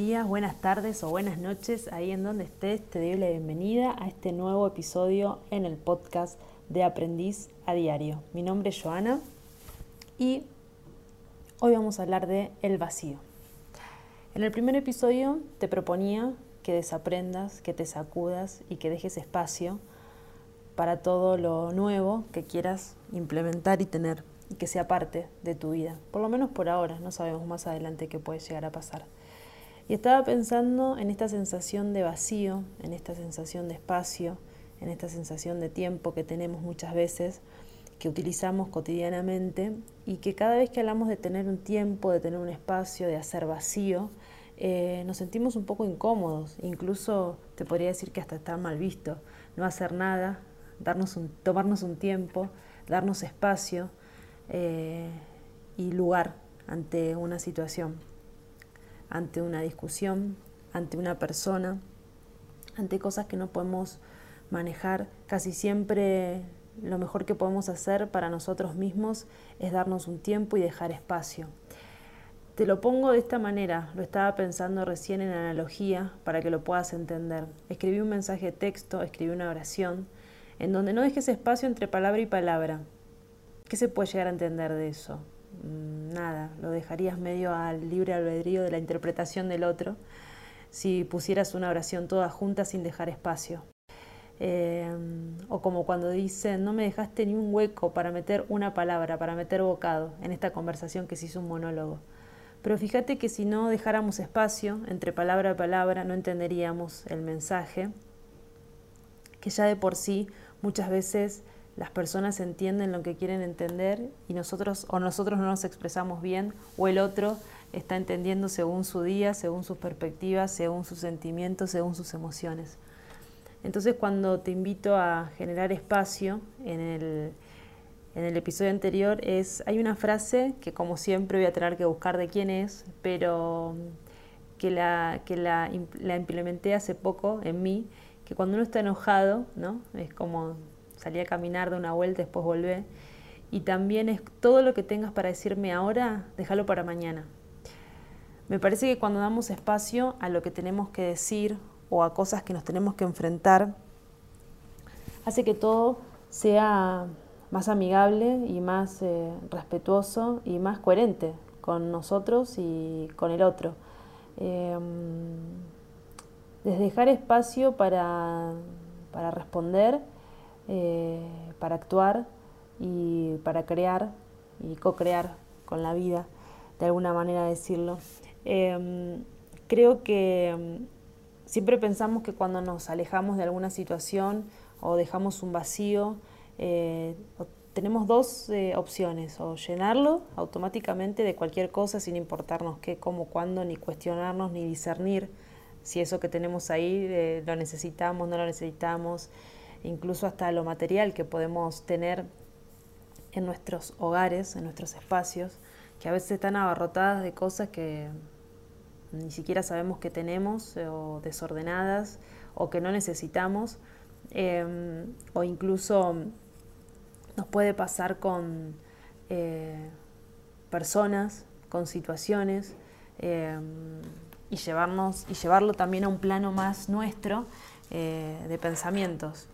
días, buenas tardes o buenas noches, ahí en donde estés, te doy la bienvenida a este nuevo episodio en el podcast de Aprendiz a Diario. Mi nombre es Joana y hoy vamos a hablar de el vacío. En el primer episodio te proponía que desaprendas, que te sacudas y que dejes espacio para todo lo nuevo que quieras implementar y tener y que sea parte de tu vida. Por lo menos por ahora, no sabemos más adelante qué puede llegar a pasar. Y estaba pensando en esta sensación de vacío, en esta sensación de espacio, en esta sensación de tiempo que tenemos muchas veces, que utilizamos cotidianamente y que cada vez que hablamos de tener un tiempo, de tener un espacio, de hacer vacío, eh, nos sentimos un poco incómodos, incluso te podría decir que hasta está mal visto, no hacer nada, darnos un, tomarnos un tiempo, darnos espacio eh, y lugar ante una situación ante una discusión, ante una persona, ante cosas que no podemos manejar. Casi siempre lo mejor que podemos hacer para nosotros mismos es darnos un tiempo y dejar espacio. Te lo pongo de esta manera, lo estaba pensando recién en analogía para que lo puedas entender. Escribí un mensaje de texto, escribí una oración, en donde no dejes espacio entre palabra y palabra. ¿Qué se puede llegar a entender de eso? Mm, nada, lo dejarías medio al libre albedrío de la interpretación del otro si pusieras una oración toda junta sin dejar espacio. Eh, o como cuando dicen, no me dejaste ni un hueco para meter una palabra, para meter bocado en esta conversación que se hizo un monólogo. Pero fíjate que si no dejáramos espacio entre palabra y palabra, no entenderíamos el mensaje, que ya de por sí muchas veces las personas entienden lo que quieren entender y nosotros o nosotros no nos expresamos bien o el otro está entendiendo según su día, según sus perspectivas, según sus sentimientos, según sus emociones. Entonces cuando te invito a generar espacio en el, en el episodio anterior es, hay una frase que como siempre voy a tener que buscar de quién es, pero que la, que la, la implementé hace poco en mí, que cuando uno está enojado, ¿no? Es como salí a caminar de una vuelta, después volvé. Y también es todo lo que tengas para decirme ahora, déjalo para mañana. Me parece que cuando damos espacio a lo que tenemos que decir o a cosas que nos tenemos que enfrentar, hace que todo sea más amigable y más eh, respetuoso y más coherente con nosotros y con el otro. Eh, desde dejar espacio para, para responder eh, para actuar y para crear y co-crear con la vida, de alguna manera decirlo. Em, creo que em, siempre pensamos que cuando nos alejamos de alguna situación o dejamos un vacío, eh, tenemos dos eh, opciones, o llenarlo automáticamente de cualquier cosa sin importarnos qué, cómo, cuándo, ni cuestionarnos, ni discernir si eso que tenemos ahí lo necesitamos, no lo necesitamos incluso hasta lo material que podemos tener en nuestros hogares, en nuestros espacios, que a veces están abarrotadas de cosas que ni siquiera sabemos que tenemos eh, o desordenadas o que no necesitamos em, o incluso nos puede pasar con eh, personas, con situaciones em, y llevarnos y llevarlo también a un plano más nuestro eh, de pensamientos.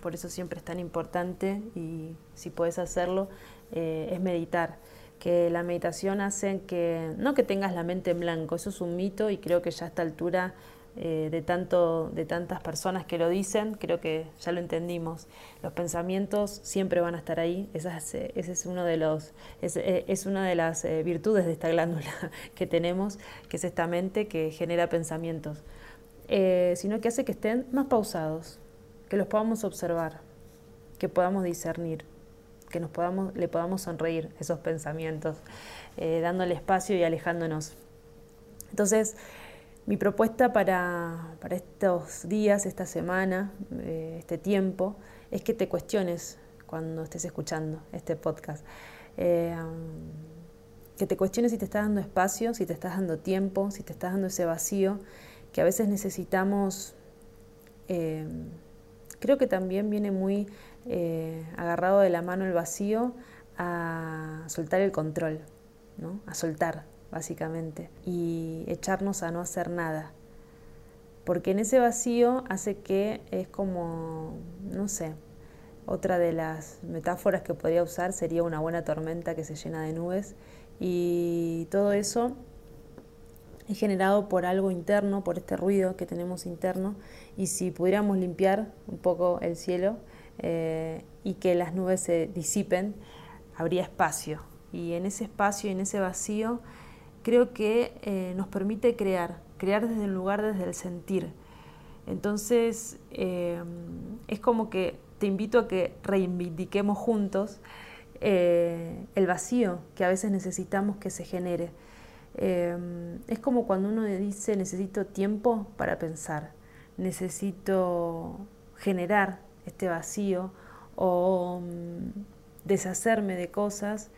Por eso siempre es tan importante y si puedes hacerlo, eh, es meditar. Que la meditación hace que, no que tengas la mente en blanco, eso es un mito y creo que ya a esta altura eh, de, tanto, de tantas personas que lo dicen, creo que ya lo entendimos. Los pensamientos siempre van a estar ahí, ese es, uno de los, es, eh, es una de las virtudes de esta glándula que tenemos, que es esta mente que genera pensamientos, sino que hace que estén más pausados, que los podamos observar, que podamos discernir, que nos podamos, le podamos sonreír esos pensamientos, eh, dándole espacio y alejándonos. Entonces, mi propuesta para, estos días, esta semana, eh, este tiempo, es que te cuestiones cuando estés escuchando este podcast. Eh, que te cuestiones si te estás dando espacio, si te estás dando tiempo, si te estás dando ese vacío que a veces necesitamos creo que también viene muy eh, agarrado de la mano el vacío a soltar el control, ¿no? a soltar, básicamente, y echarnos a no hacer nada. Porque en ese vacío hace que es como, no sé, otra de las metáforas que podría usar sería una buena tormenta que se llena de nubes y todo eso es generado por algo interno, por este ruido que tenemos interno y si pudiéramos limpiar un poco el cielo eh, y que las nubes se disipen, habría espacio. Y en ese espacio en ese vacío creo que eh, nos permite crear, crear desde el lugar, desde el sentir. Entonces eh, es como que te invito a que reivindiquemos juntos el vacío que a veces necesitamos que se genere. Es como cuando uno dice necesito tiempo para pensar, necesito generar este vacío o mm, deshacerme de cosas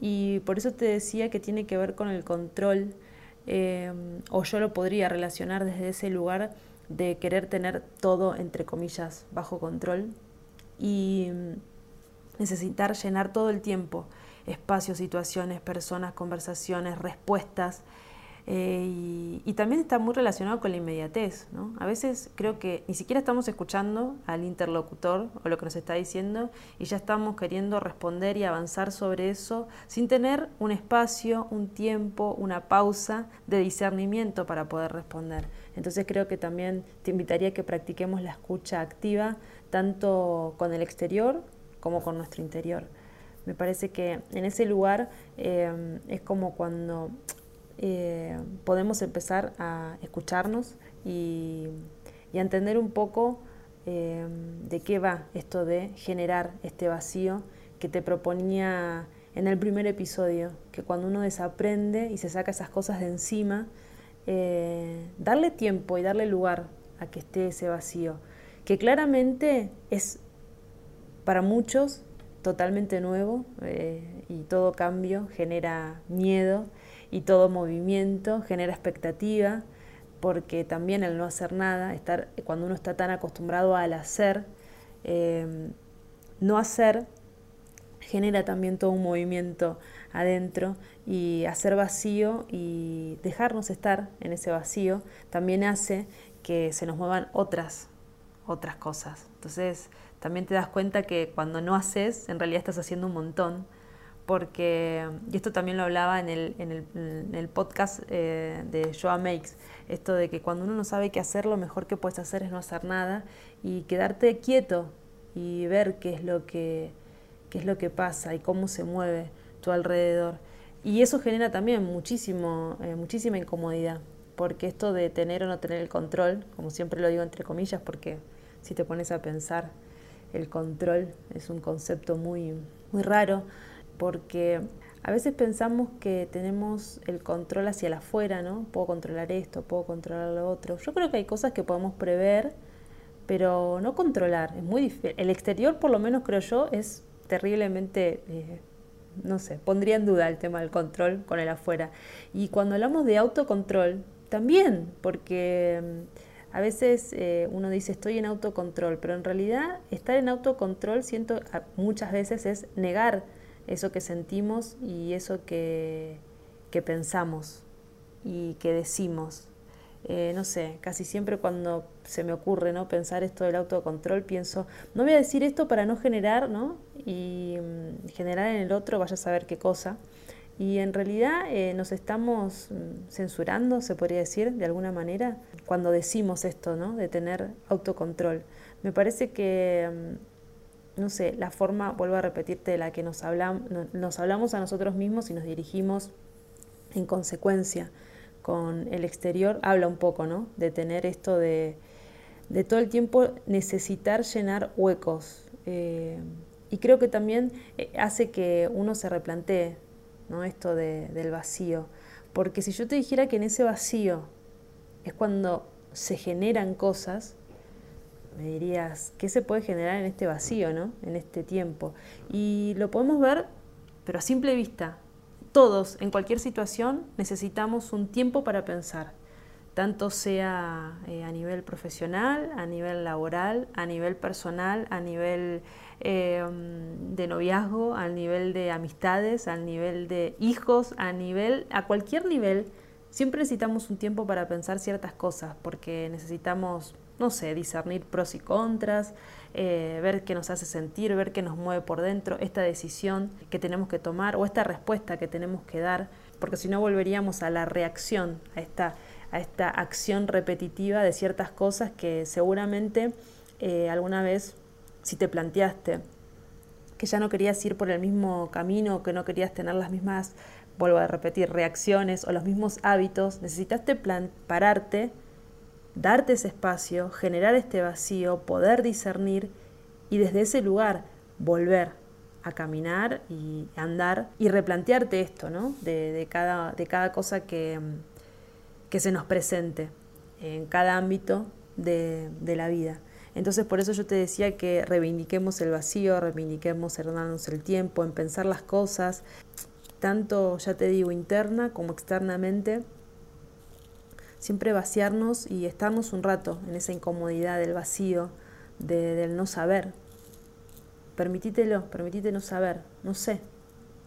y por eso te decía que tiene que ver con el control em, o yo lo podría relacionar desde ese lugar de querer tener todo entre comillas bajo control y mm, necesitar llenar todo el tiempo espacios, situaciones, personas, conversaciones, respuestas eh, y, también está muy relacionado con la inmediatez. A veces creo que ni siquiera estamos escuchando al interlocutor o lo que nos está diciendo y ya estamos queriendo responder y avanzar sobre eso sin tener un espacio, un tiempo, una pausa de discernimiento para poder responder. Entonces creo que también te invitaría a que practiquemos la escucha activa tanto con el exterior como con nuestro interior. Me parece que en ese lugar eh, es como cuando eh, podemos empezar a escucharnos y, a entender un poco eh, de qué va esto de generar este vacío que te proponía en el primer episodio, que cuando uno desaprende y se saca esas cosas de encima, eh, darle tiempo y darle lugar a que esté ese vacío, que claramente es para muchos totalmente nuevo y todo cambio genera miedo y todo movimiento genera expectativa, porque también el no hacer nada, estar, cuando uno está tan acostumbrado al hacer, eh, no hacer genera también todo un movimiento adentro y hacer vacío y dejarnos estar en ese vacío también hace que se nos muevan otras otras cosas. Entonces, también te das cuenta que cuando no haces, en realidad estás haciendo un montón porque, y esto también lo hablaba en el, en el, podcast eh, de Joa Makes, esto de que cuando uno no sabe qué hacer, lo mejor que puedes hacer es no hacer nada y quedarte quieto y ver qué es lo que, qué es lo que pasa y cómo se mueve tu alrededor. Y eso genera también muchísimo, eh, muchísima incomodidad, porque esto de tener o no tener el control, como siempre lo digo entre comillas, porque si te pones a pensar, el control es un concepto muy, muy raro, porque a veces pensamos que tenemos el control hacia el afuera, ¿no? Puedo controlar esto, puedo controlar lo otro. Yo creo que hay cosas que podemos prever, pero no controlar. Es muy difícil. El exterior, por lo menos creo yo, es terriblemente, eh, no sé, pondría en duda el tema del control con el afuera. Y cuando hablamos de autocontrol, también, porque mm, a veces eh, uno dice estoy en autocontrol, pero en realidad estar en autocontrol siento muchas veces es negar eso que sentimos y eso que, pensamos y que decimos. Eh, no sé, casi siempre cuando se me ocurre ¿no? pensar esto del autocontrol, pienso, no voy a decir esto para no generar, ¿no? Y mm, generar en el otro, vaya a saber qué cosa. Y en realidad eh, nos estamos mm, censurando, se podría decir, de alguna manera, cuando decimos esto, ¿no? De tener autocontrol. Me parece que mm, no sé, la forma, vuelvo a repetirte, de la que nos, hablamos, nos hablamos a nosotros mismos y nos dirigimos en consecuencia con el exterior, habla un poco, ¿no? De tener esto de, de todo el tiempo necesitar llenar huecos. Eh, y creo que también eh, hace que uno se replantee, ¿no? Esto del vacío. Porque si yo te dijera que en ese vacío es cuando se generan cosas, me dirías, ¿qué se puede generar en este vacío, ¿no? en este tiempo? Y lo podemos ver, pero a simple vista. Todos, en cualquier situación, necesitamos un tiempo para pensar. Tanto sea eh, a nivel profesional, a nivel laboral, a nivel personal, a nivel eh, de noviazgo, a nivel de amistades, a nivel de hijos, a nivel, a cualquier nivel, siempre necesitamos un tiempo para pensar ciertas cosas, porque necesitamos, no sé, discernir pros y contras, eh, ver qué nos hace sentir, ver qué nos mueve por dentro, esta decisión que tenemos que tomar o esta respuesta que tenemos que dar, porque si no volveríamos a la reacción, a esta a esta acción repetitiva de ciertas cosas que seguramente eh, alguna vez, si te planteaste que ya no querías ir por el mismo camino, que no querías tener las mismas, vuelvo a repetir, reacciones o los mismos hábitos, necesitaste plan pararte, darte ese espacio, generar este vacío, poder discernir y desde ese lugar volver a caminar y andar y replantearte esto, ¿no? De, cada, de cada cosa que, que se nos presente en cada ámbito de, la vida. Entonces por eso yo te decía que reivindiquemos el vacío, reivindiquemos darnos el tiempo, en pensar las cosas, tanto ya te digo interna como externamente, siempre vaciarnos y estarnos un rato en esa incomodidad del vacío, del no saber. Permitítelo, permitite no saber, no sé,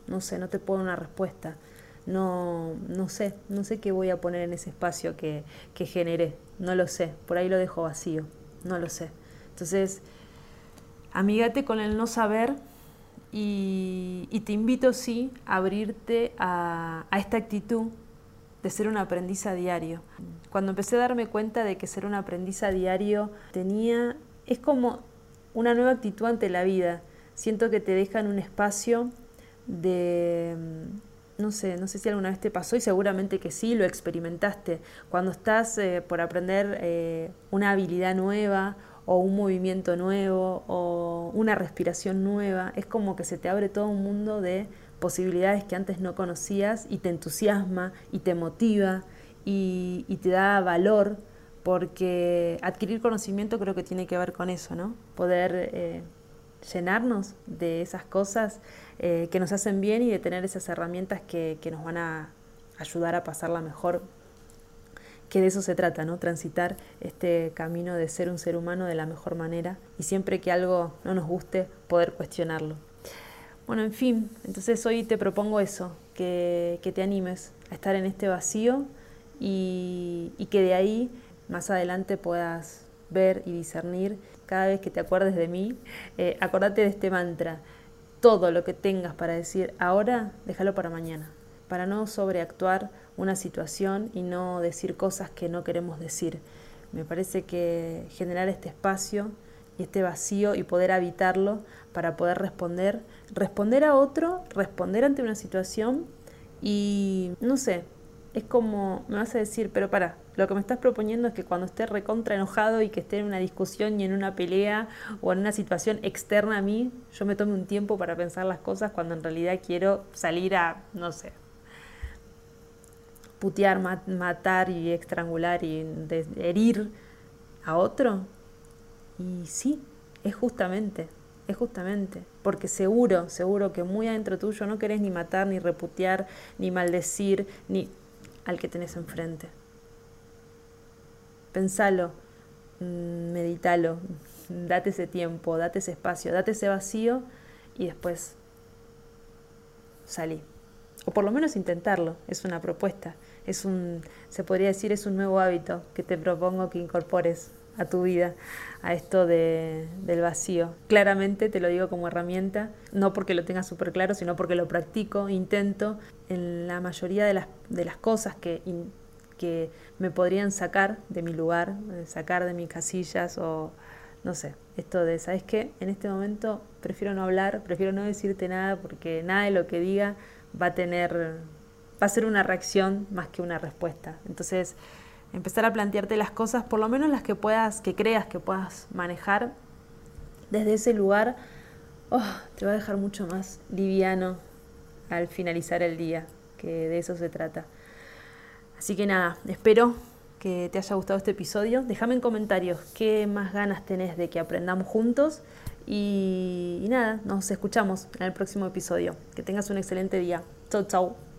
no sé, no te puedo una respuesta no, no sé, no sé qué voy a poner en ese espacio que, que generé, no lo sé, por ahí lo dejo vacío, no lo sé. Entonces, amígate con el no saber y, te invito, sí, a abrirte a, a esta actitud de ser un aprendiz a diario. Cuando empecé a darme cuenta de que ser un aprendiz a diario tenía, es como una nueva actitud ante la vida. Siento que te dejan un espacio de no sé, no sé si alguna vez te pasó y seguramente que sí, lo experimentaste. Cuando estás eh, por aprender eh, una habilidad nueva o un movimiento nuevo o una respiración nueva, es como que se te abre todo un mundo de posibilidades que antes no conocías y te entusiasma y te motiva y, te da valor porque adquirir conocimiento creo que tiene que ver con eso, ¿no? Poder eh, llenarnos de esas cosas eh, que nos hacen bien y de tener esas herramientas que, que, nos van a ayudar a pasarla mejor, que de eso se trata, ¿no? Transitar este camino de ser un ser humano de la mejor manera y siempre que algo no nos guste, poder cuestionarlo. Bueno, en fin, entonces hoy te propongo eso, que, que te animes a estar en este vacío y, y que de ahí más adelante puedas ver y discernir cada vez que te acuerdes de mí, eh, acordate de este mantra. Todo lo que tengas para decir ahora, déjalo para mañana, para no sobreactuar una situación y no decir cosas que no queremos decir. Me parece que generar este espacio y este vacío y poder habitarlo para poder responder, responder a otro, responder ante una situación y no sé, es como, me vas a decir, pero para, lo que me estás proponiendo es que cuando esté recontra enojado y que esté en una discusión y en una pelea o en una situación externa a mí, yo me tome un tiempo para pensar las cosas cuando en realidad quiero salir a, no sé, putear, matar y estrangular y herir a otro. Y sí, es justamente, es justamente, porque seguro, seguro que muy adentro tuyo no querés ni matar, ni reputear, ni maldecir, ni al que tenés enfrente. Pensalo, mm, meditalo, date ese tiempo, date ese espacio, date ese vacío y después salí. O por lo menos intentarlo, es una propuesta, es un, se podría decir, es un nuevo hábito que te propongo que incorpores a tu vida, a esto de, del vacío. Claramente te lo digo como herramienta, no porque lo tenga súper claro, sino porque lo practico, intento en la mayoría de las, de las cosas que, que me podrían sacar de mi lugar, sacar de mis casillas o no sé, esto de, ¿sabes qué? En este momento prefiero no hablar, prefiero no decirte nada porque nada de lo que diga va a tener, va a ser una reacción más que una respuesta. Entonces, empezar a plantearte las cosas, por lo menos las que puedas, que creas que puedas manejar desde ese lugar, oh, te va a dejar mucho más liviano al finalizar el día, que de eso se trata. Así que nada, espero que te haya gustado este episodio. Déjame en comentarios qué más ganas tenés de que aprendamos juntos. Y, y nada, nos escuchamos en el próximo episodio. Que tengas un excelente día. Chau, chau.